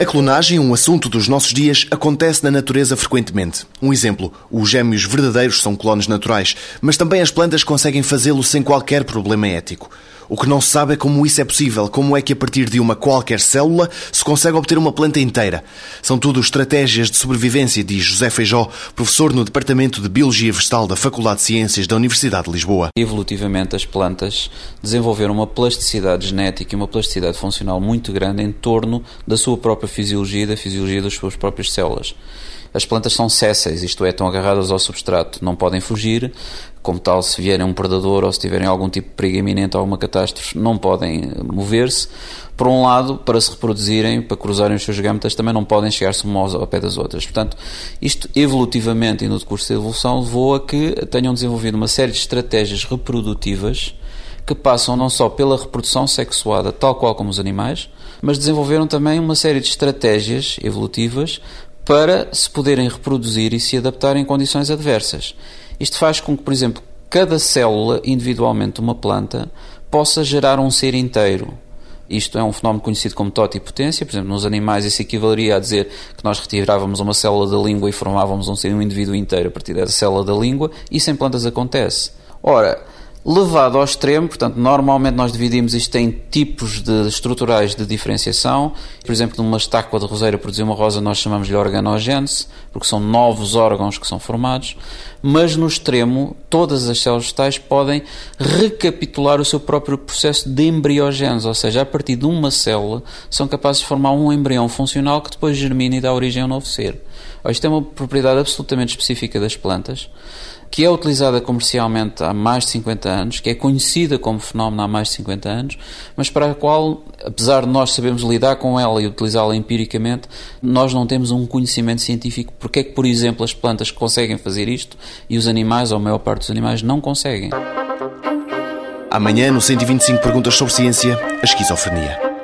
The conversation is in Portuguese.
A clonagem, um assunto dos nossos dias, acontece na natureza frequentemente. Um exemplo: os gêmeos verdadeiros são clones naturais, mas também as plantas conseguem fazê-lo sem qualquer problema ético. O que não se sabe é como isso é possível, como é que a partir de uma qualquer célula se consegue obter uma planta inteira. São tudo estratégias de sobrevivência, diz José Feijó, professor no Departamento de Biologia Vegetal da Faculdade de Ciências da Universidade de Lisboa. Evolutivamente, as plantas desenvolveram uma plasticidade genética e uma plasticidade funcional muito grande em torno da sua própria fisiologia e da fisiologia das suas próprias células. As plantas são césseis, isto é, estão agarradas ao substrato, não podem fugir, como tal, se vierem um predador ou se tiverem algum tipo de perigo iminente ou alguma catástrofe, não podem mover-se. Por um lado, para se reproduzirem, para cruzarem os seus gametas, também não podem chegar-se umas ao pé das outras. Portanto, isto evolutivamente e no decurso da evolução levou a que tenham desenvolvido uma série de estratégias reprodutivas que passam não só pela reprodução sexuada, tal qual como os animais, mas desenvolveram também uma série de estratégias evolutivas para se poderem reproduzir e se adaptar em condições adversas. Isto faz com que, por exemplo, cada célula individualmente de uma planta possa gerar um ser inteiro. Isto é um fenómeno conhecido como totipotência. Por exemplo, nos animais isso equivaleria a dizer que nós retirávamos uma célula da língua e formávamos um, ser, um indivíduo inteiro a partir dessa célula da língua. Isso em plantas acontece. Ora, levado ao extremo, portanto, normalmente nós dividimos isto em tipos de estruturais de diferenciação. Por exemplo, numa estácua de roseira produzir uma rosa, nós chamamos-lhe organogênese, porque são novos órgãos que são formados. Mas no extremo, todas as células vegetais podem recapitular o seu próprio processo de embriogênese, ou seja, a partir de uma célula são capazes de formar um embrião funcional que depois germina e dá origem a um novo ser. Isto é uma propriedade absolutamente específica das plantas que é utilizada comercialmente há mais de 50 anos, que é conhecida como fenómeno há mais de 50 anos, mas para a qual, apesar de nós sabermos lidar com ela e utilizá-la empiricamente, nós não temos um conhecimento científico porque é que, por exemplo, as plantas conseguem fazer isto e os animais, ou a maior parte dos animais, não conseguem. Amanhã, no 125 Perguntas sobre Ciência, a esquizofrenia.